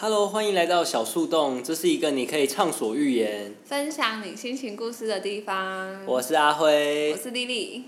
Hello，欢迎来到小树洞，这是一个你可以畅所欲言。分享你心情故事的地方。我是阿辉我，是丽丽。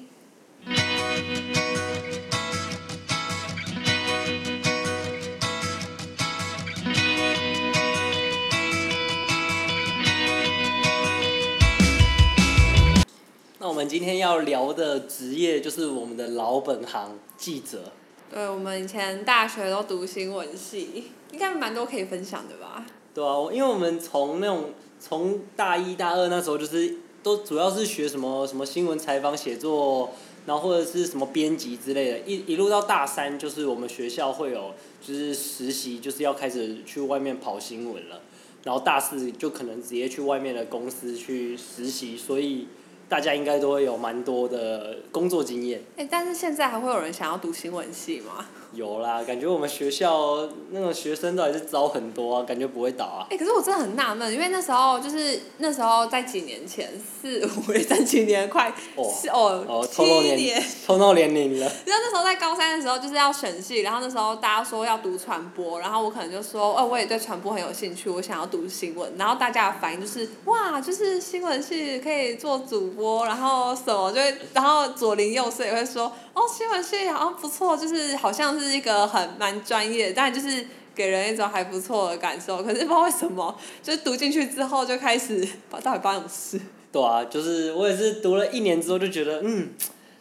那我们今天要聊的职业就是我们的老本行记者。对，我们以前大学都读新闻系，应该蛮多可以分享的吧？对啊，因为我们从那种从大一大二那时候就是都主要是学什么什么新闻采访写作，然后或者是什么编辑之类的，一一路到大三就是我们学校会有就是实习，就是要开始去外面跑新闻了，然后大四就可能直接去外面的公司去实习，所以大家应该都会有蛮多的工作经验。哎、但是现在还会有人想要读新闻系吗？有啦，感觉我们学校那种学生都还是招很多啊，感觉不会倒啊。哎、可是我真的很纳闷，因为那时候就是那时候在几年前，四五 也三几年，快哦是哦哦，七年年。透露年龄了。你知道那时候在高三的时候就是要选系，然后那时候大家说要读传播，然后我可能就说，哦，我也对传播很有兴趣，我想要读新闻。然后大家的反应就是，哇，就是新闻系可以做主播，然后什么就会，然后左邻右舍也会说，哦，新闻系好像不错，就是好像是一个很蛮专业，但就是给人一种还不错的感受。可是不知道为什么，就是读进去之后就开始，到底发生什么事？对啊，就是我也是读了一年之后就觉得，嗯，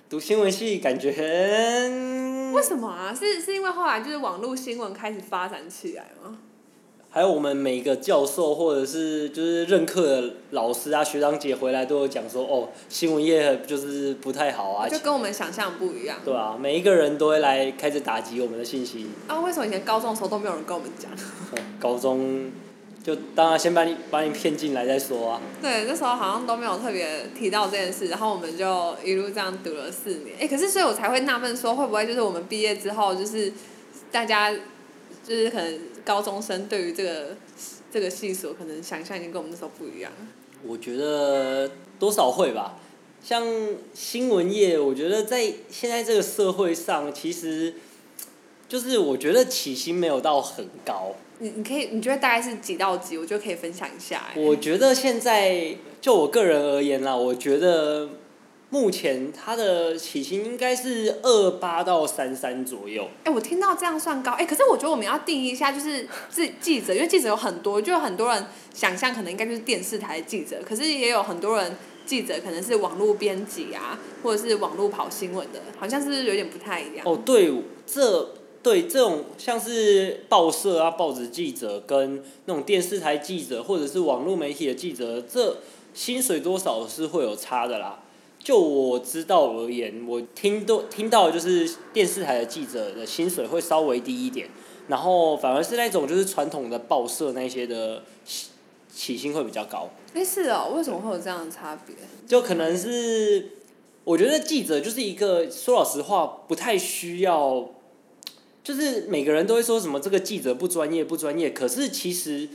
读新闻系感觉很，为什么啊？是是因为后来就是网络新闻开始发展起来吗？还有我们每个教授或者是就是任课的老师啊学长姐回来都有讲说，哦，新闻业就是不太好啊，就跟我们想象不一样。对啊，每一个人都会来开始打击我们的信息。啊，为什么以前高中的时候都没有人跟我们讲？哦 高中就当然先把你把你骗进来再说啊。对，那时候好像都没有特别提到这件事，然后我们就一路这样读了四年。哎，可是所以我才会纳闷说，会不会就是我们毕业之后，就是大家就是可能高中生对于这个这个系所可能想象已经跟我们那时候不一样。我觉得多少会吧。像新闻业，我觉得在现在这个社会上，其实就是我觉得起薪没有到很高。你你可以，你觉得大概是几到几？我觉得可以分享一下。哎我觉得现在就我个人而言啦，我觉得目前他的起薪应该是二八到三三左右。哎、我听到这样算高，哎、可是我觉得我们要定义一下，就是记记者，因为记者有很多，就有很多人想象可能应该就是电视台记者，可是也有很多人记者可能是网络编辑啊，或者是网络跑新闻的，好像是有点不太一样？哦，对，这对这种像是报社啊、报纸记者跟那种电视台记者或者是网络媒体的记者，这薪水多少是会有差的啦。就我知道而言，我听都听到就是电视台的记者的薪水会稍微低一点，然后反而是那种就是传统的报社那些的起起薪会比较高。哎、是哦，为什么会有这样的差别？就可能是，我觉得记者就是一个说老实话不太需要，就是每个人都会说什么这个记者不专业不专业，可是其实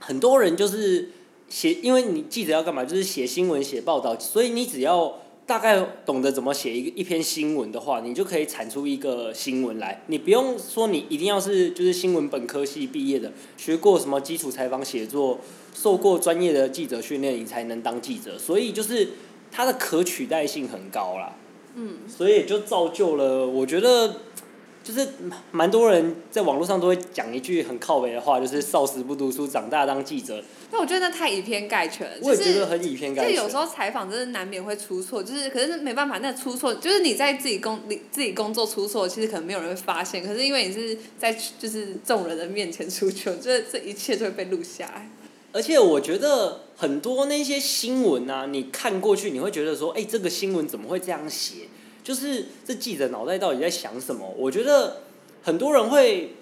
很多人就是写，因为你记者要干嘛，就是写新闻写报道，所以你只要大概懂得怎么写一个一篇新闻的话，你就可以产出一个新闻来。你不用说你一定要是就是新闻本科系毕业的，学过什么基础采访写作，受过专业的记者训练，你才能当记者。所以就是它的可取代性很高啦。嗯，所以也就造就了，我觉得就是蛮多人在网络上都会讲一句很靠北的话，就是少时不读书，长大当记者。那我觉得那太以偏概全了，我也觉得很以偏概全。就有时候采访真的难免会出错，就是可是没办法，那出错就是你在自己工你自己工作出错，其实可能没有人会发现，可是因为你是在就是众人的面前出糗，这这一切就会被录下来。而且我觉得很多那些新闻啊，你看过去你会觉得说，哎、这个新闻怎么会这样写？就是这记者脑袋到底在想什么？我觉得很多人会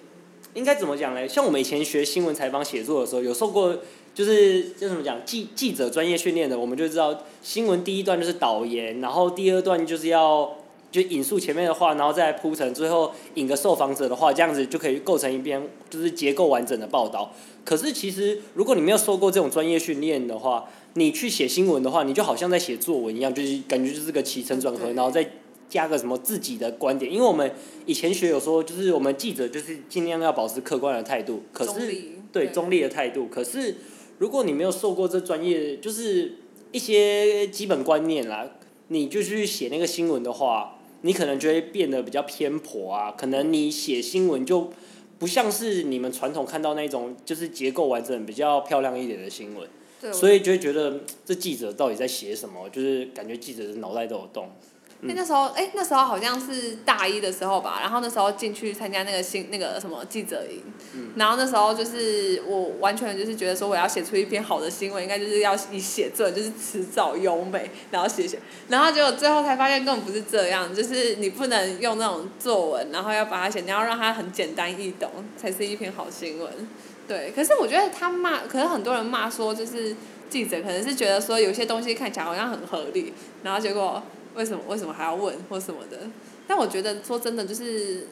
应该怎么讲嘞？像我们以前学新闻采访写作的时候，有受过就是叫怎么讲记记者专业训练的，我们就知道新闻第一段就是导言，然后第二段就是要就引述前面的话，然后再铺陈，最后引个受访者的话，这样子就可以构成一篇就是结构完整的报道。可是其实如果你没有受过这种专业训练的话，你去写新闻的话，你就好像在写作文一样，就是感觉就是个起承转合，然后再加个什么自己的观点，因为我们以前学有说，就是我们记者就是尽量要保持客观的态度，可是中对中立的态度，可是如果你没有受过这专业，就是一些基本观念啦，你就去写那个新闻的话，你可能就会变得比较偏颇啊，可能你写新闻就不像是你们传统看到那种就是结构完整、比较漂亮一点的新闻，所以就会觉得嗯这记者到底在写什么，就是感觉记者的脑袋都有洞。因为那时候，哎、那时候好像是大一的时候吧，然后那时候进去参加那个新那个什么记者营，然后那时候就是我完全就是觉得说我要写出一篇好的新闻，应该就是要以写作就是辞藻优美，然后写写，然后结果最后才发现根本不是这样，就是你不能用那种作文，然后要把它写，你要让它很简单易懂，才是一篇好新闻。对，可是我觉得他骂，可是很多人骂说就是记者可能是觉得说有些东西看起来好像很合理，然后结果为什么为什么还要问或什么的？但我觉得说真的，就是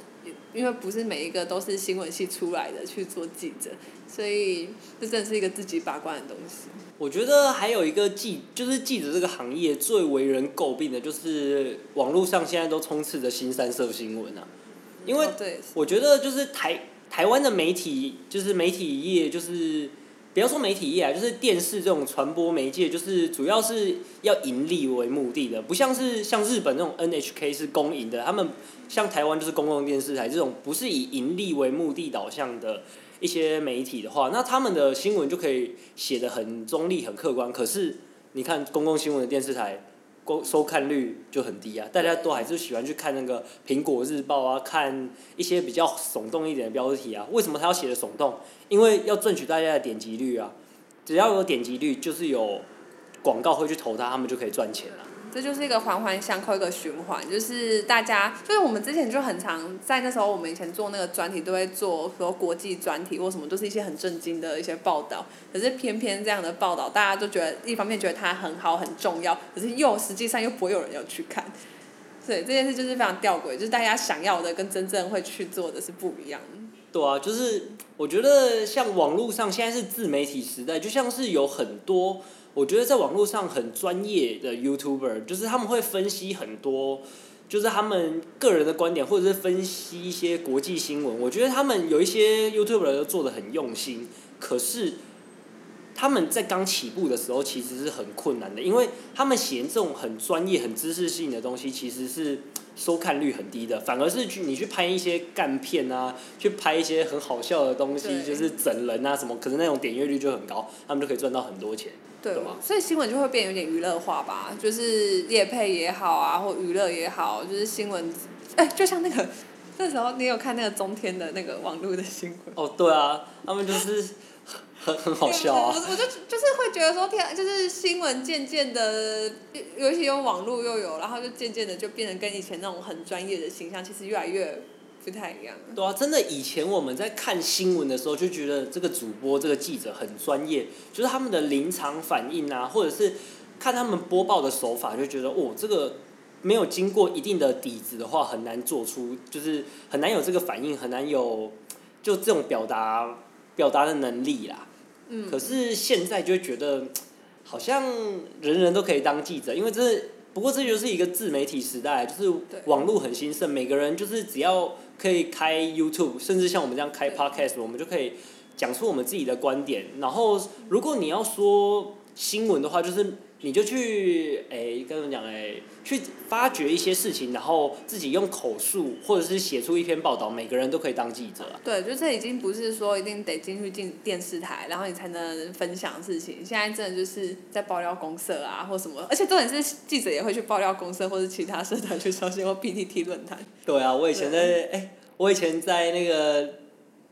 因为不是每一个都是新闻系出来的去做记者，所以这真的是一个自己把关的东西。我觉得还有一个记，就是记者这个行业最为人诟病的，就是网络上现在都充斥着新三色新闻啊。因为我觉得就是台台湾的媒体，就是媒体业，就是不要说媒体业啊，就是电视这种传播媒介，就是主要是要盈利为目的的，不像是像日本那种 NHK 是公营的，他们像台湾就是公共电视台这种不是以盈利为目的导向的一些媒体的话，那他们的新闻就可以写得很中立、很客观。可是你看公共新闻的电视台。收看率就很低啊，大家都还是喜欢去看那个苹果日报啊，看一些比较耸动一点的标题啊。为什么他要写的耸动？因为要赚取大家的点击率啊。只要有点击率，就是有广告会去投它，他们就可以赚钱了。这就是一个环环相扣一个循环，就是大家就是我们之前就很常在那时候我们以前做那个专题都会做说国际专题或什么，都是一些很震惊的一些报道。可是偏偏这样的报道，大家都觉得一方面觉得它很好很重要，可是又实际上又不会有人要去看。对这件事就是非常吊诡，就是大家想要的跟真正会去做的是不一样的。对啊，就是我觉得像网络上现在是自媒体时代，就像是有很多，我觉得在网络上很专业的 YouTuber，就是他们会分析很多，就是他们个人的观点，或者是分析一些国际新闻。我觉得他们有一些 YouTuber 都做的很用心，可是他们在刚起步的时候其实是很困难的，因为他们写这种很专业、很知识性的东西，其实是收看率很低的，反而是去你去拍一些干片啊，去拍一些很好笑的东西，就是整人啊什么，可是那种点阅率就很高，他们就可以赚到很多钱。对所以新闻就会变有点娱乐化吧，就是猎配也好啊，或娱乐也好，就是新闻，哎、就像那个那时候你有看那个中天的那个网络的新闻。哦，对啊，他们就是很很好笑啊我。我就就是会觉得说，天啊，就是新闻渐渐的，尤其有网络又有，然后就渐渐的就变得跟以前那种很专业的形象，其实越来越不太一样。对啊，真的，以前我们在看新闻的时候，就觉得这个主播、这个记者很专业，就是他们的临场反应啊，或者是看他们播报的手法，就觉得哦，这个没有经过一定的底子的话，很难做出，就是很难有这个反应，很难有就这种表达表达的能力啦。嗯。可是现在就觉得，好像人人都可以当记者，因为这不过这就是一个自媒体时代，就是网络很兴盛，每个人就是只要可以开 YouTube，甚至像我们这样开 Podcast，我们就可以讲出我们自己的观点。然后，如果你要说新闻的话，就是你就去诶，跟他们讲诶，去发掘一些事情，然后自己用口述或者是写出一篇报道，每个人都可以当记者啊。对，就这已经不是说一定得进去进电视台，然后你才能分享事情。现在真的就是在爆料公社啊，或什么，而且重点是记者也会去爆料公社或者其他社团去消息或 PTT 论坛。对啊，我以前在哎、我以前在那个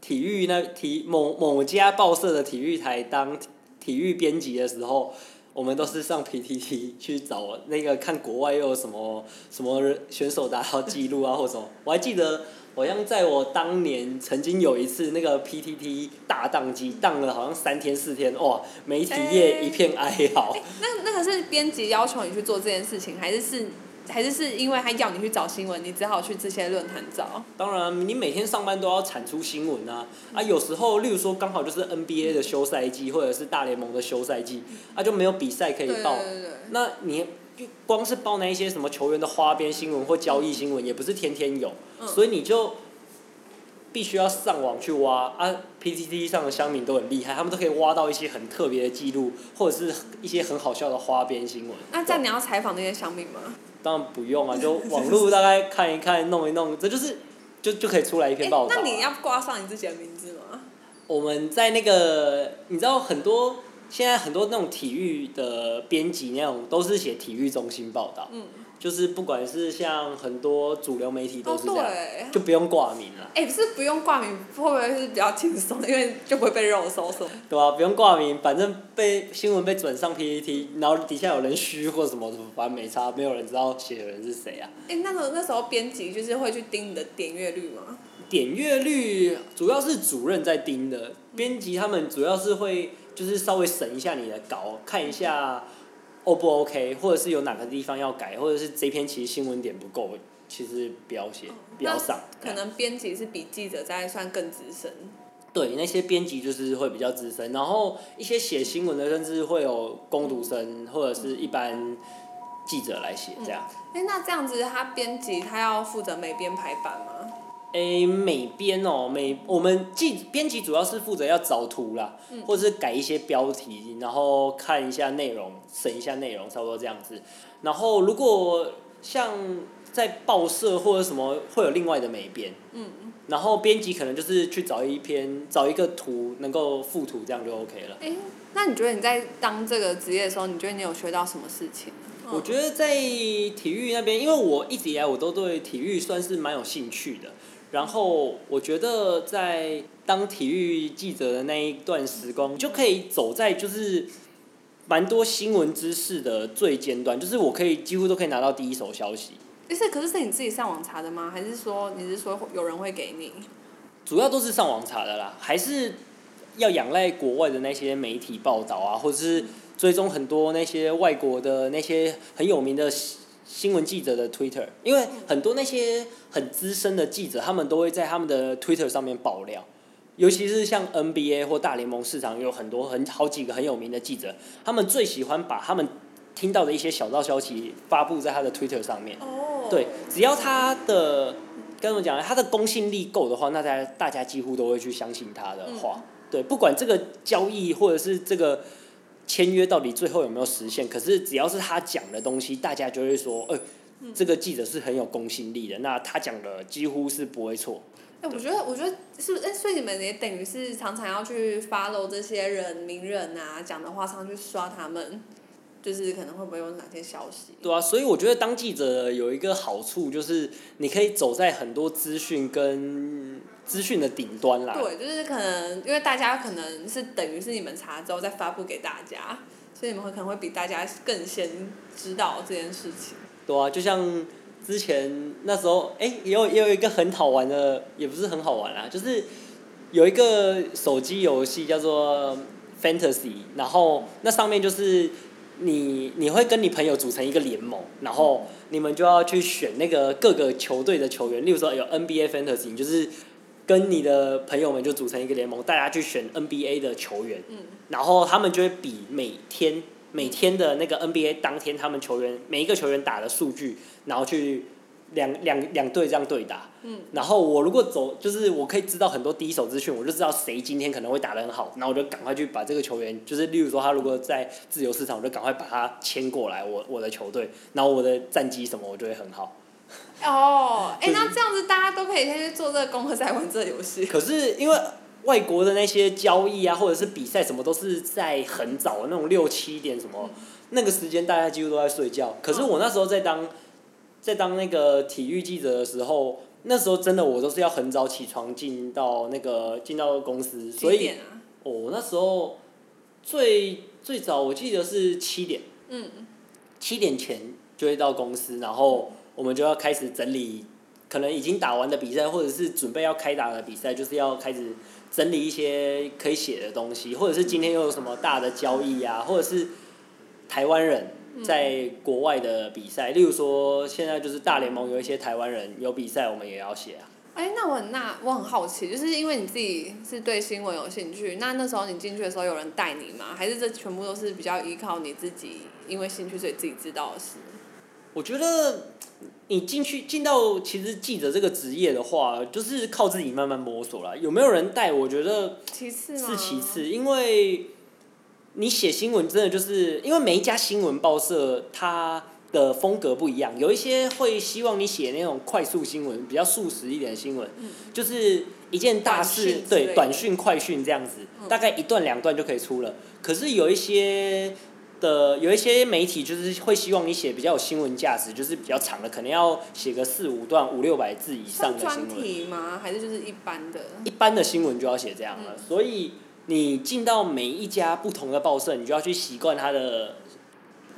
体育那体某某家报社的体育台当体体育编辑的时候，我们都是上 PTT 去找那个看国外又有什么什么选手达到记录啊或什么。我还记得，好像在我当年曾经有一次那个 PTT 大宕机，宕了好像三天四天，哇，媒体业一片哀嚎。那那个是编辑要求你去做这件事情，还是是还是是因为他要你去找新闻，你只好去这些论坛找？当然，你每天上班都要产出新闻啊！啊，有时候，例如说刚好就是 NBA 的休赛季，或者是大联盟的休赛季，啊就没有比赛可以对报。对对对。那你光是报那一些什么球员的花边新闻或交易新闻，也不是天天有，嗯所以你就必须要上网去挖啊。PTT 上的乡民都很厉害，他们都可以挖到一些很特别的记录，或者是一些很好笑的花边新闻。那这样你要采访那些乡民吗？当然不用啊，就网络大概看一看，弄一弄，这就是就就可以出来一篇报道啊、那你要挂上你自己的名字吗？我们在那个，你知道很多现在很多那种体育的编辑那种都是写体育中心报道，嗯，就是不管是像很多主流媒体都哦是这样，对。就不用挂名了，哎、不是不用挂名，会不会是比较轻松？因为就不会被肉搜索。对啊、不用挂名，反正被新闻被转上 PPT，然后底下有人虚或什么什么，反正没差，没有人知道写的人是谁啊。哎、那时候那时候编辑就是会去盯你的点阅率吗？点阅率主要是主任在盯的，编辑他们主要是会就是稍微审一下你的稿，看一下 O 不 OK，或者是有哪个地方要改，或者是这篇其实新闻点不够，其实不要写，不要上。可能编辑是比记者在算更资深。对那些编辑就是会比较资深，然后一些写新闻的甚至会有攻读生或者是一般记者来写这样。哎、那这样子，他编辑他要负责每编排版吗？诶，美编哦，美我们记编辑主要是负责要找图啦，或者是改一些标题，然后看一下内容，审一下内容，差不多这样子。然后如果像在报社或者什么，会有另外的美编。嗯。然后编辑可能就是去找一篇，找一个图能够附图，这样就 OK 了。哎、那你觉得你在当这个职业的时候，你觉得你有学到什么事情？我觉得在体育那边，因为我一直以来我都对体育算是蛮有兴趣的。然后我觉得在当体育记者的那一段时光，就可以走在就是蛮多新闻知识的最尖端，就是我可以几乎都可以拿到第一手消息。诶是，可是是你自己上网查的吗？还是说你是说有人会给你？主要都是上网查的啦，还是要仰赖国外的那些媒体报道啊，或者是追踪很多那些外国的那些很有名的新新闻记者的 Twitter，因为很多那些很资深的记者，他们都会在他们的 Twitter 上面爆料。尤其是像 NBA 或大联盟市场有很多很好几个很有名的记者，他们最喜欢把他们听到的一些小道消息发布在他的 Twitter 上面。哦。对，只要他的跟我们讲，他的公信力够的话，那大家大家几乎都会去相信他的话。对，不管这个交易或者是这个签约到底最后有没有实现，可是只要是他讲的东西，大家就会说，呃，这个记者是很有公信力的，那他讲的几乎是不会错。哎、我觉得，我觉得是不是？哎、所以你们也等于是常常要去 follow 这些人名人啊讲的话，常常去刷他们，就是可能会不会有哪些消息？对啊，所以我觉得当记者有一个好处就是，你可以走在很多资讯跟资讯的顶端啦。对，就是可能因为大家可能是等于是你们查之后再发布给大家，所以你们会可能会比大家更先知道这件事情。对啊，就像之前那时候，哎、也有也有一个很好玩的，也不是很好玩啦，就是有一个手机游戏叫做 Fantasy，然后那上面就是你你会跟你朋友组成一个联盟，然后你们就要去选那个各个球队的球员，例如说有 NBA Fantasy，你就是跟你的朋友们就组成一个联盟，大家去选 NBA 的球员，嗯然后他们就会比每天每天的那个 NBA 当天他们球员每一个球员打的数据，然后去两两两队这样对打。嗯。然后我如果走，就是我可以知道很多第一手资讯，我就知道谁今天可能会打得很好，然后我就赶快去把这个球员，就是例如说他如果在自由市场，我就赶快把他签过来我我的球队，然后我的战绩什么我就会很好。哦，哎、就是那这样子大家都可以先去做这个功课，再玩这个游戏。可是因为外国的那些交易啊，或者是比赛什么，都是在很早的那种六七点什么，那个时间大家几乎都在睡觉。可是我那时候在当在当那个体育记者的时候，那时候真的我都是要很早起床进到那个进到公司，所以？哦，那时候最最早我记得是七点，嗯，七点前就会到公司，然后我们就要开始整理，可能已经打完的比赛，或者是准备要开打的比赛，就是要开始整理一些可以写的东西，或者是今天又有什么大的交易啊，或者是台湾人在国外的比赛，例如说现在就是大联盟有一些台湾人有比赛，我们也要写啊。哎，那我很那我很好奇，就是因为你自己是对新闻有兴趣，那那时候你进去的时候有人带你吗？还是这全部都是比较依靠你自己，因为兴趣所以自己知道的事？我觉得你进去进到其实记者这个职业的话，就是靠自己慢慢摸索啦。有没有人带？我觉得其次是其次，因为你写新闻真的就是因为每一家新闻报社它的风格不一样，有一些会希望你写那种快速新闻，比较速食一点的新闻，就是一件大事，对，短讯、快讯这样子，大概一段两段就可以出了。可是有一些。的有一些媒体就是会希望你写比较有新闻价值，就是比较长的，可能要写个四五段五六百字以上的新闻。题吗？还是就是一般的？一般的新闻就要写这样了，所以你进到每一家不同的报社，你就要去习惯它的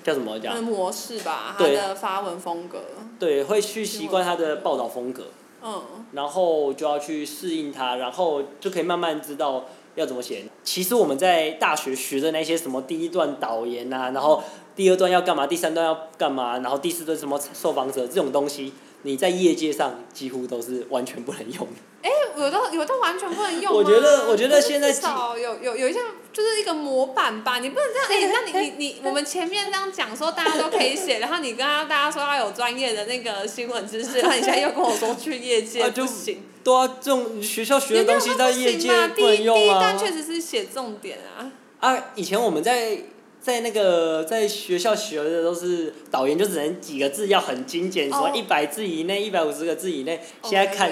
叫什么讲？模式吧，它的发文风格。对，会去习惯它的报道风格。嗯。然后就要去适应它，然后就可以慢慢知道。要怎么写？其实我们在大学学的那些什么第一段导言啊，然后第二段要干嘛，第三段要干嘛，然后第四段什么受访者这种东西，你在业界上几乎都是完全不能用。哎，有的有的完全不能用我觉得，我觉得现在至少有有有一些就是一个模板吧，你不能这样。哎，那你你 你，我们前面这样讲说大家都可以写，然后你跟大家说要有专业的那个新闻知识，然后你现在又跟我说去业界 不行。对啊，这种学校学的东西在业界不能用啊。第一段确实是写重点啊。啊，以前我们在在那个在学校学的都是导言，就只能几个字，要很精简，什么一百字以内、一百五十个字以内。现在看。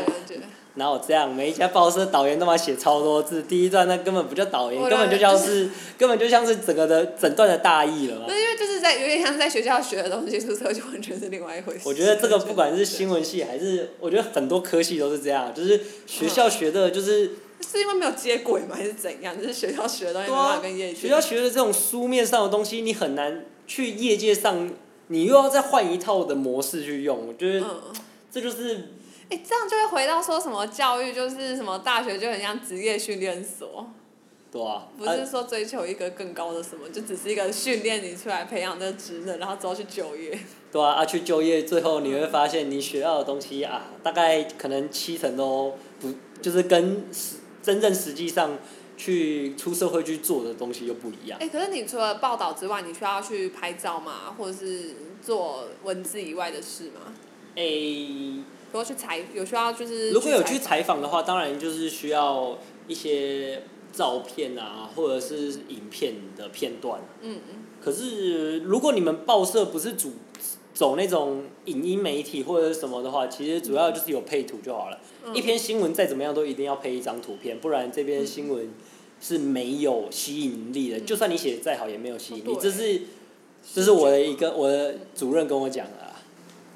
然后这样，每一家报社导言都要写超多字，第一段那根本不叫导言，根本就像是根本就像是整个的整段的大意了嘛。那因为就是在有点像在学校学的东西，出社就完全是另外一回事。我觉得这个不管是新闻系还是，我觉得很多科系都是这样，就是学校学的就是。是因为没有接轨吗？还是怎样？就是学校学的东西。学校学的这种书面上的东西，你很难去业界上，你又要再换一套的模式去用，我觉得这就是。哎，这样就会回到说什么教育就是什么大学就很像职业训练所，对啊，不是说追求一个更高的什么，就只是一个训练你出来培养这个职能，然后之后去就业。对啊，啊去就业，最后你会发现你学到的东西啊，大概可能七成都不，就是跟实真正实际上去出社会去做的东西又不一样。哎，可是你除了报道之外，你需要去拍照吗？或者是做文字以外的事吗？哎。如果去采有需要就是。如果有去采访的话，当然就是需要一些照片啊，或者是影片的片段。嗯嗯。可是如果你们报社不是主走那种影音媒体或者什么的话，其实主要就是有配图就好了。一篇新闻再怎么样都一定要配一张图片，不然这篇新闻是没有吸引力的。就算你写的再好，也没有吸引力。这是这是我的一个我的主任跟我讲的。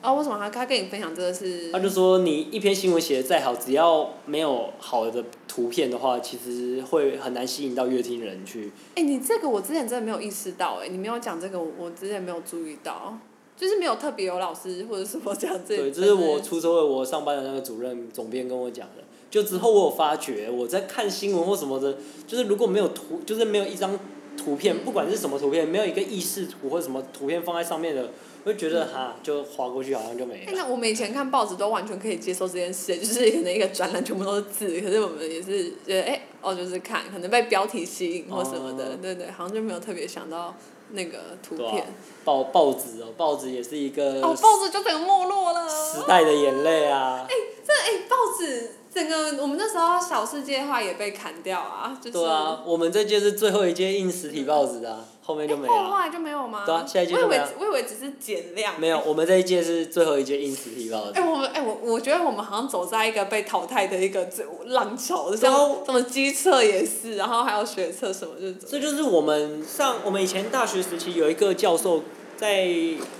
哦，为什么他他跟你分享这个是？他就说你一篇新闻写的再好，只要没有好的图片的话，其实会很难吸引到乐听人去。哎，你这个我之前真的没有意识到，哎，你没有讲这个，我我之前没有注意到，就是没有特别有老师或者什么这样子。对，这是我出社会我上班的那个主任总编跟我讲的。就之后我有发觉，我在看新闻或什么的，就是如果没有图，就是没有一张图片，不管是什么图片，没有一个意识图或者什么图片放在上面的。会觉得哈，就划过去好像就没了。那我们以前看报纸都完全可以接受这件事，就是可能一个专栏全部都是字，可是我们也是觉得哎，哦就是看，可能被标题吸引或什么的，对对，好像就没有特别想到那个图片。报报纸哦，报纸也是一个。哦，报纸就整个没落了。时代的眼泪啊。哎，这哎报纸。整个我们那时候小世界的话也被砍掉啊，就是。对啊，我们这届是最后一届印实体报纸啊，后面就没有了。后来就没有吗？对啊，下一届就没有。我以为只是减量。没有，我们这一届是最后一届印实体报纸。哎，我们哎我我觉得我们好像走在一个被淘汰的一个浪潮，像什么机测也是，然后还有学测什么就。这就是我们上我们以前大学时期有一个教授在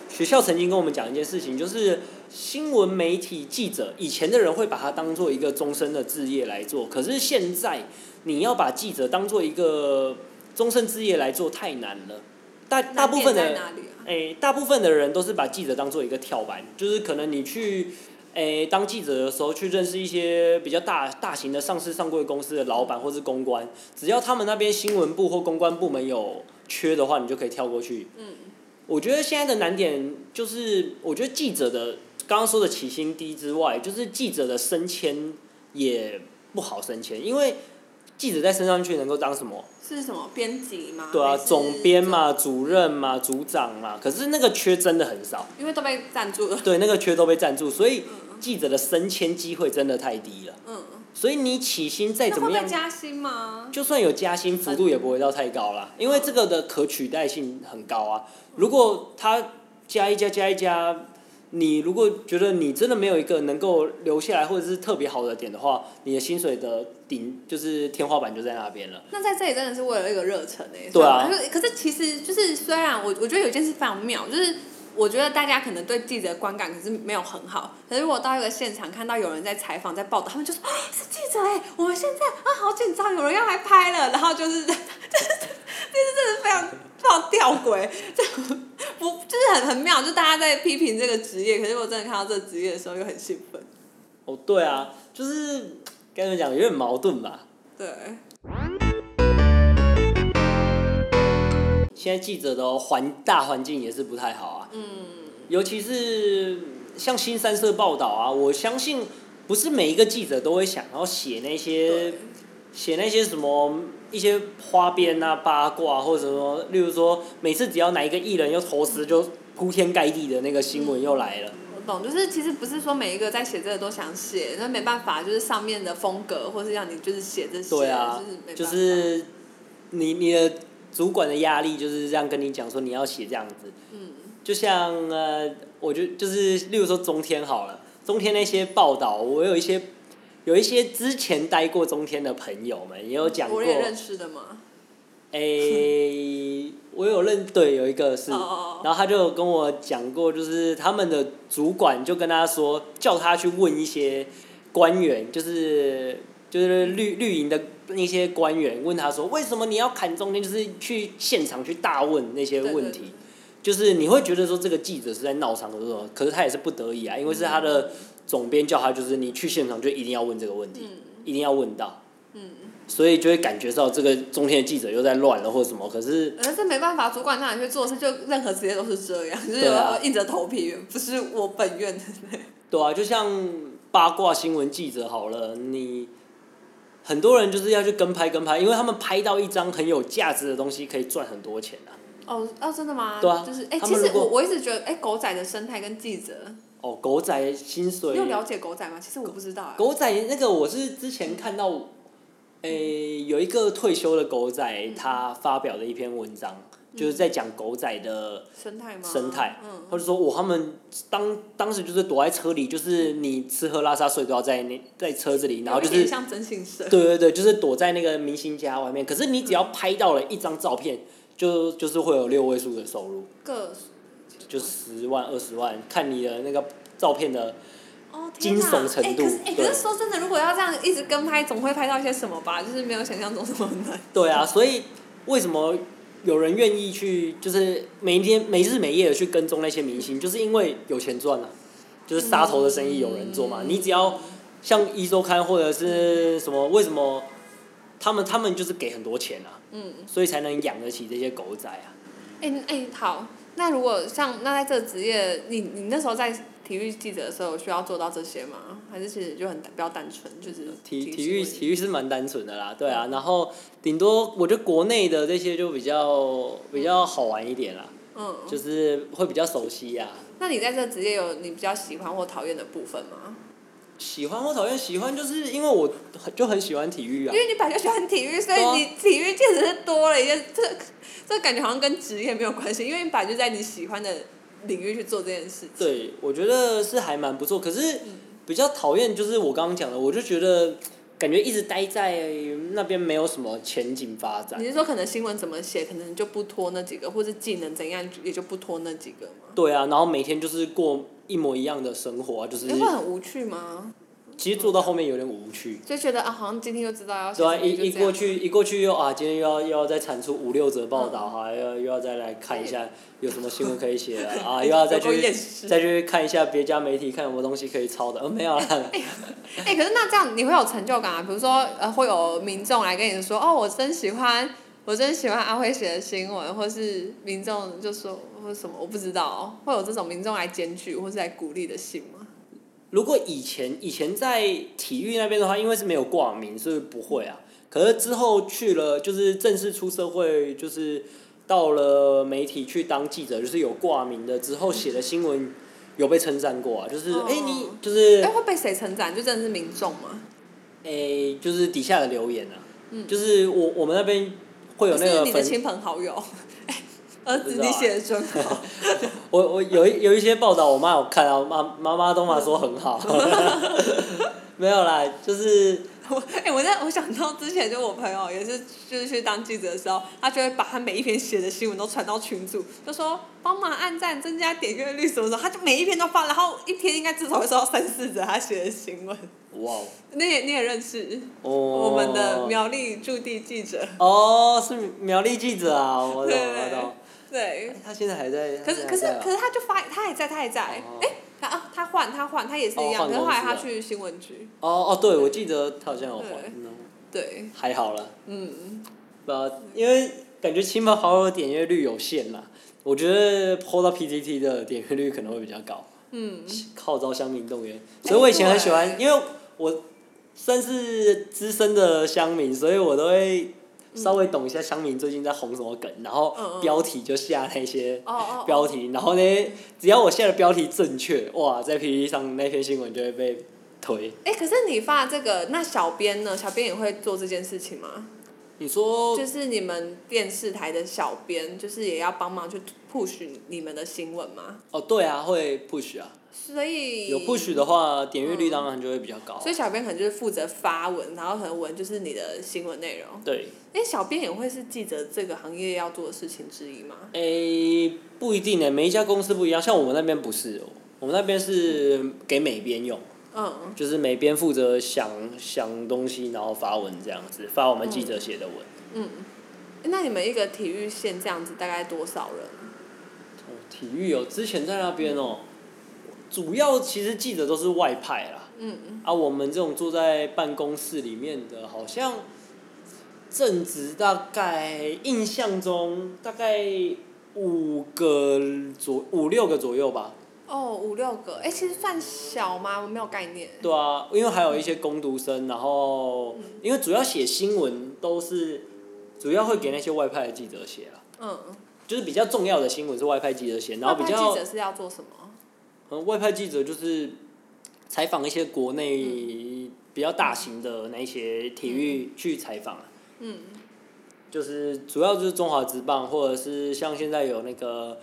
学校曾经跟我们讲一件事情，就是。新闻媒体记者，以前的人会把它当做一个终身的职业来做，可是现在你要把记者当做一个终身职业来做太难了。大大部分的，哎，大部分的人都是把记者当做一个跳板，就是可能你去，哎，当记者的时候去认识一些比较大大型的上市上柜公司的老板或是公关，只要他们那边新闻部或公关部门有缺的话，你就可以跳过去。嗯，我觉得现在的难点就是，我觉得记者的。刚刚说的起薪低之外，就是记者的升迁也不好升迁，因为记者在升上去能够当什么？是什么编辑吗？对啊，总编嘛，主任嘛，组长嘛。可是那个缺真的很少，因为都被赞助了。对，那个缺都被占住，所以记者的升迁机会真的太低了。嗯，所以你起薪再怎么样，加薪吗？就算有加薪，幅度也不会到太高啦，因为这个的可取代性很高啊。如果他加一加加一加，你如果觉得你真的没有一个能够留下来或者是特别好的点的话，你的薪水的顶就是天花板就在那边了。那在这里真的是为了一个热忱哎。对啊就是可是其实就是虽然我我觉得有一件事非常妙，就是我觉得大家可能对记者的观感可是没有很好，可是如果到一个现场看到有人在采访在报道，他们就说啊是记者哎，我们现在啊好紧张，有人要来拍了，然后就是就是就是真的非常非常吊诡，这不就是很很妙，就大家在批评这个职业，可是我真的看到这个职业的时候又很兴奋。哦，对啊，就是该怎么讲，有点矛盾吧。对，现在记者的环大环境也是不太好啊。嗯，尤其是像新三社报道啊，我相信不是每一个记者都会想要写那些对写那些什么一些花边啊、八卦或者什么，例如说每次只要哪一个艺人又投资，就铺天盖地的那个新闻又来了。我懂，就是其实不是说每一个在写这个都想写，那没办法，就是上面的风格，或是让你就是写这些，对啊就是没办，法就是你你的主管的压力就是这样跟你讲说你要写这样子。嗯，就像呃，我就就是例如说中天好了，中天那些报道，我有一些有一些之前待过中天的朋友们也有讲过。我，也认识的嘛，诶、我有认对有一个是，然后他就跟我讲过，就是他们的主管就跟他说，叫他去问一些官员，就是就是绿绿营的那些官员，问他说，为什么你要砍中间，就是去现场去大问那些问题。就是你会觉得说这个记者是在闹场的时候，可是他也是不得已啊，因为是他的总编叫他，就是你去现场就一定要问这个问题，嗯。一定要问到，嗯，所以就会感觉到这个中天的记者又在乱了或者什么，可是没办法，主管让你去做事，就任何职业都是这样，就是硬着头皮，不是我本愿的。对啊，就像八卦新闻记者好了，你很多人就是要去跟拍跟拍，因为他们拍到一张很有价值的东西，可以赚很多钱啊。哦哦，真的吗？对啊就是哎、其实我我一直觉得，哎、狗仔的生态跟记者，哦，狗仔薪水你有了解狗仔吗？其实我不知道、哎狗仔那个我是之前看到，诶、有一个退休的狗仔，他发表了一篇文章，就是在讲狗仔的生态吗？生态，嗯，或者说我他们当当时就是躲在车里，就是你吃喝拉撒睡都要在那在车子里，然后就是。对对对，就是躲在那个明星家外面。可是你只要拍到了一张照片，就就是会有六位数的收入，个就十万二十万，看你的那个照片的。哦，惊悚程度哎、可是哎、可是说真的，如果要这样一直跟拍，总会拍到一些什么吧？就是没有想象中这么难。对啊，所以为什么有人愿意去，就是每一天没日没夜的去跟踪那些明星，就是因为有钱赚啊，就是杀头的生意有人做嘛。你只要像一周刊或者是什么，为什么他们他们就是给很多钱啊，嗯，所以才能养得起这些狗仔啊。哎、哎、好，那如果像那在这个职业，你你那时候在体育记者的时候，需要做到这些吗？还是其实就很比较单纯，就是体体育体育是蛮单纯的啦，对啊，然后顶多我觉得国内的这些就比较比较好玩一点啦，嗯，就是会比较熟悉啊。那你在这职业有你比较喜欢或讨厌的部分吗？喜欢或讨厌，喜欢就是因为我很就很喜欢体育啊因。为你本来就喜欢体育，所以你体育确实是多了一件，这这感觉好像跟职业没有关系，因为你本来就在你喜欢的领域去做这件事情。对，我觉得是还蛮不错。可是比较讨厌就是我刚刚讲的，我就觉得感觉一直待在那边没有什么前景发展你。是说可能新闻怎么写，可能就不拖那几个，或者技能怎样，也就不拖那几个吗？对啊，然后每天就是过一模一样的生活啊，就是你会很无趣吗？其实做到后面有点无趣。就觉得啊，好像今天就知道要写对啊，一一过去一过去又啊，今天又要又要再产出五六则报道哈、又要又要再来看一下有什么新闻可以写了 啊，又要再去再去看一下别家媒体看有没有东西可以抄的，呃没有啦。哎、可是那这样你会有成就感啊？比如说，呃，会有民众来跟你说，哦，我真喜欢，我真喜欢阿辉写的新闻，或是民众就说或什么，我不知道，会有这种民众来检举或是来鼓励的信吗？如果以前以前在体育那边的话，因为是没有挂名，所以不会啊。可是之后去了，就是正式出社会，就是到了媒体去当记者，就是有挂名的之后写的新闻有被称赞过啊，就是哎、哦你就是哎、会被谁称赞？就真的是民众吗？哎、就是底下的留言啊，就是我我们那边会有那个粉，你的亲朋好友。哎儿子，你写的真好。我我有一有一些报道，我妈有看啊，妈妈妈都嘛说很好，没有啦，就是 我哎、我在我想到之前就我朋友也是，就是去当记者的时候，他就会把他每一篇写的新闻都传到群组，就说帮忙按赞、增加点阅率什么什么，他就每一篇都发，然后一天应该至少会收到三四则他写的新闻。哇哦你也你也认识哦，我们的苗栗驻地记者，哦，是苗栗记者啊，我懂对我懂。对。他现在还在。可是可是可是他就发，他还在，他还在，哎、哦。他啊他换他换，他也是一样，可是后来他去新闻局，哦哦，对，我记得他好像有换对，还好了，嗯，不知道，因为感觉亲朋好友的点阅率有限啦。我觉得 PO 到 PTT 的点阅率可能会比较高。嗯，号召乡民动员，所以我以前很喜欢，因为我算是资深的乡民，所以我都会稍微懂一下乡民最近在红什么梗，然后标题就下那些标题，然后呢，只要我下的标题正确，哇，在 PPT 上那篇新闻就会被推。哎、可是你发这个，那小编呢？小编也会做这件事情吗？你说就是你们电视台的小编，就是也要帮忙去 push 你们的新闻吗？哦，对啊，会 push 啊，所以有 push 的话，点阅率当然就会比较高啊。所以小编可能就是负责发文，然后可能文就是你的新闻内容。对，哎、小编也会是记者这个行业要做的事情之一吗？哎、不一定呢，每一家公司不一样，像我们那边不是哦，我们那边是给美编用。嗯，就是每边负责想想东西，然后发文这样子，发我们记者写的文。嗯那你们一个体育线这样子大概多少人？哦，体育哦，之前在那边哦，主要其实记者都是外派啦。嗯嗯啊，我们这种坐在办公室里面的，好像正值大概印象中大概五个左五六个左右吧。哦，五六个，哎、其实算小吗？我没有概念。对啊，因为还有一些工读生，然后因为主要写新闻都是主要会给那些外派的记者写了，嗯，就是比较重要的新闻是外派记者写，然后比较记者是要做什么？嗯外派记者就是采访一些国内比较大型的那一些体育去采访啊，嗯，就是主要就是中华职棒或者是像现在有那个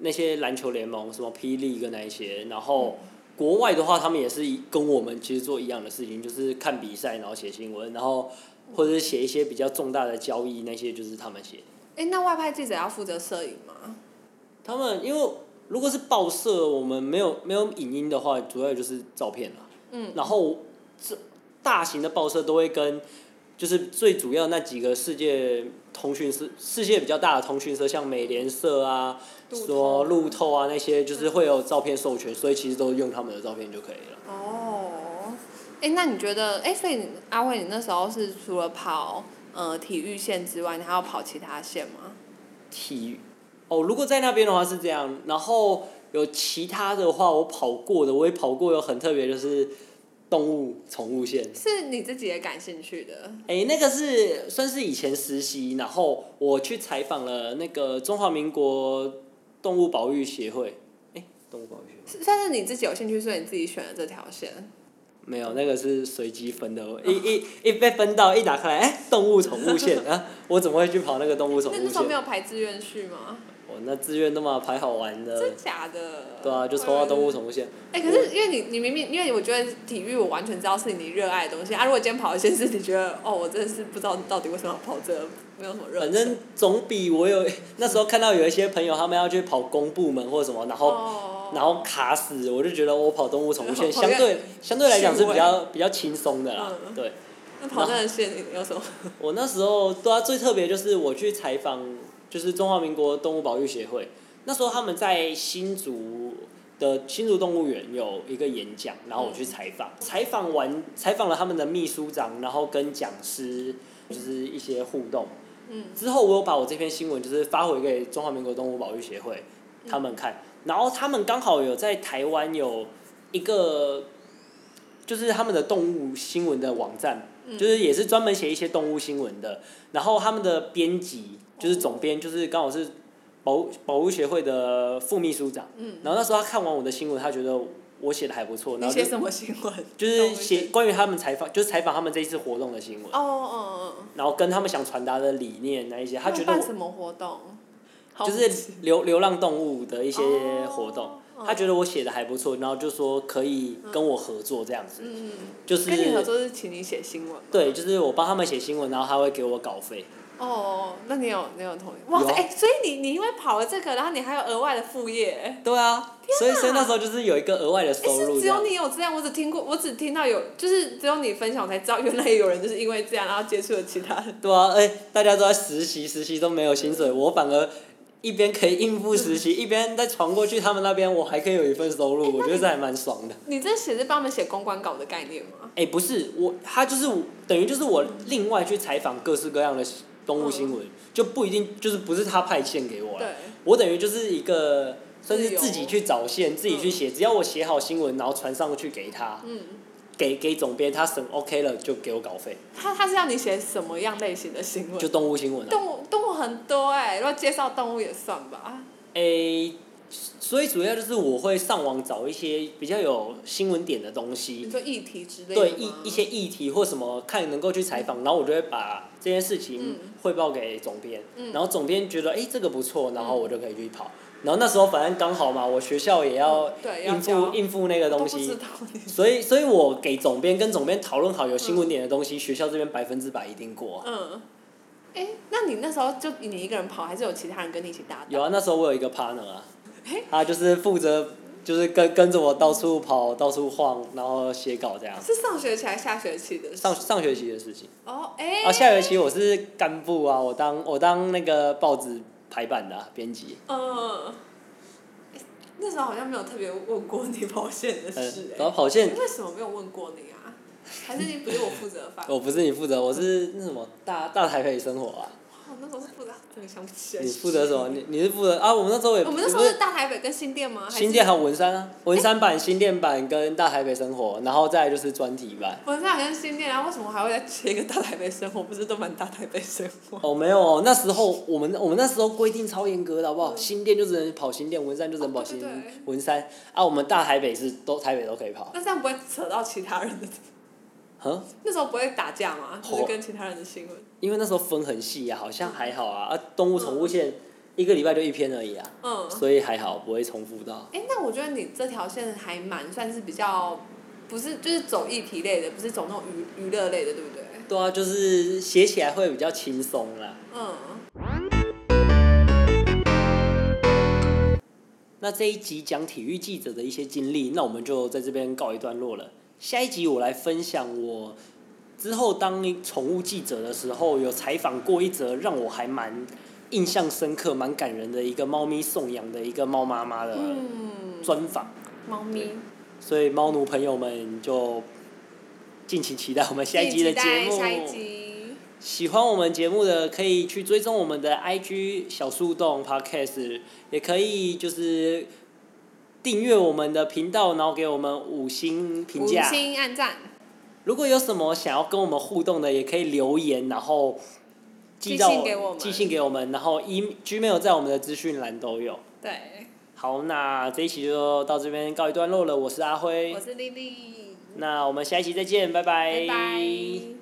那些篮球联盟什么霹雳跟那一些，然后。国外的话，他们也是一跟我们其实做一样的事情，就是看比赛，然后写新闻，然后或者是写一些比较重大的交易，那些就是他们写。哎、那外派记者要负责摄影吗？他们因为如果是报社，我们没有没有影音的话，主要就是照片啦。嗯。然后这大型的报社都会跟，就是最主要那几个世界通讯社，世界比较大的通讯社，像美联社啊、路透什么路透啊那些，就是会有照片授权，所以其实都用他们的照片就可以了。哦，哎、那你觉得，哎、所以阿慧，你那时候是除了跑呃体育线之外，你还要跑其他线吗？体育哦，如果在那边的话是这样，然后有其他的话，我跑过的，我也跑过，有很特别就是动物宠物线。是你自己也感兴趣的？哎、那个是算是以前实习，然后我去采访了那个中华民国动物保育协会。哎、动物保育协会是算是你自己有兴趣，所以你自己选了这条线。没有，那个是随机分的。一一一被分到，一打开来，哎、动物宠物线啊！我怎么会去跑那个动物宠物那那时候没？有排志愿序吗？我那志愿都嘛排好玩的真，假的？对啊，就抽到动物宠物线。哎、可是因为你你明明因为我觉得体育我完全知道是你热爱的东西啊，如果今天跑一些事，你觉得哦，我真的是不知道到底为什么要跑这个，没有什么热。反正总比我有 那时候看到有一些朋友他们要去跑公部门或者什么，然后、哦然后卡死，我就觉得我跑动物宠物线相对相对来讲是比较比较轻松的啦。嗯对，那跑这个线有什么？我那时候对啊，最特别就是我去采访，就是中华民国动物保育协会，那时候他们在新竹的新竹动物园有一个演讲，然后我去采访，采访完采访了他们的秘书长，然后跟讲师就是一些互动。嗯。之后我有把我这篇新闻就是发回给中华民国动物保育协会，他们看，然后他们刚好有在台湾有一个就是他们的动物新闻的网站，嗯。就是也是专门写一些动物新闻的。然后他们的编辑就是总编，就是刚好是保保护协会的副秘书长。嗯然后那时候他看完我的新闻，他觉得我写的还不错，然后什么新闻？就是写关于他们采访，就是采访他们这一次活动的新闻，哦哦然后跟他们想传达的理念那一些，哦，他觉得我办什么活动？就是流流浪动物的一些活动。哦他觉得我写的还不错，然后就说可以跟我合作这样子，嗯，就是跟你合作是请你写新闻吗？对，就是我帮他们写新闻，然后他会给我稿费。哦，那你有你有同意？哇哎、所以你你因为跑了这个，然后你还有额外的副业，对啊，所以所以那时候就是有一个额外的哎、收入只有。你有这样，我只听过，我只听到有，就是只有你分享我才知道，原来有人就是因为这样，然后接触了其他人。对啊，哎、大家都在实习，实习都没有薪水，我反而一边可以应付实习，一边再传过去他们那边，我还可以有一份收入，我觉得这还蛮爽的。你这写是帮他们写公关稿的概念吗？哎、不是我，他就是我等于就是我另外去采访各式各样的动物新闻，就不一定就是不是他派线给我了，我等于就是一个算是自己去找线，自己去写，只要我写好新闻，然后传上去给他，嗯，给给总编，他审 OK 了就给我稿费，他他是要你写什么样类型的新闻？就动物新闻啊。动物动物很多哎、如果介绍动物也算吧。诶、所以主要就是我会上网找一些比较有新闻点的东西，就议题之类的对吗？一一些议题或什么，看能够去采访，然后我就会把这件事情嗯。汇报给总编，嗯。然后总编觉得诶、这个不错，然后我就可以去跑。然后那时候反正刚好嘛，我学校也要应付交应付那个东西。所以所以我给总编跟总编讨论好有新闻点的东西，学校这边百分之百一定过。嗯，哎、那你那时候就你一个人跑，还是有其他人跟你一起搭档？有啊，那时候我有一个 partner 啊。诶，他就是负责就是跟跟着我到处跑、到处晃，然后写稿这样。是上学期还是下学期的事？上上学期的事情，哦，哎、啊，下学期我是干部啊，我当我当那个报纸排版的啊编辑，嗯、诶那时候好像没有特别问过你跑线的呃事、，哎、然后跑线，为什么没有问过你啊？还是你不是我负责发？我不是你负责，我是那什么大大台北生活啊，我那时候是负责，真的想不起来。你负责什么？你你是负责啊？我们那时候也我们那时候是大台北跟新店吗？新店还有文山啊，文山版、新店版跟大台北生活，然后再来就是专题版。文山好像新店，然后为什么还会再切一个大台北生活？不是都蛮大台北生活？哦，没有哦，那时候我们我们那时候规定超严格的，好不好？新店就只能跑新店，文山就只能跑新文山啊。我们大台北是都台北都可以跑，那这样不会扯到其他人的？哼，那时候不会打架吗？就是哦跟其他人的新闻。因为那时候分很细啊，好像还好啊。啊，动物宠物线一个礼拜就一篇而已啊，嗯。所以还好不会重复到。哎、那我觉得你这条线还蛮算是比较，不是就是走议题类的，不是走那种娱娱乐类的，对不对？对啊，就是写起来会比较轻松啦。嗯。那这一集讲体育记者的一些经历，那我们就在这边告一段落了。下一集我来分享我之后当宠物记者的时候，有采访过一则让我还蛮印象深刻、蛮感人的一个猫咪送养的一个猫妈妈的嗯。专访。猫咪。所以猫奴朋友们就敬请期待我们下一集的节目。喜欢我们节目的，可以去追踪我们的 IG 小树洞 Podcast，也可以就是订阅我们的频道，然后给我们五星评五价。星按赞。如果有什么想要跟我们互动的，也可以留言，然后寄到寄信给我们寄信给我们，然后 e Gmail 在我们的资讯栏都有。对。好，那这一期就到这边告一段落了。我是阿辉我，是丽丽。那我们下一期再见，拜拜。拜拜。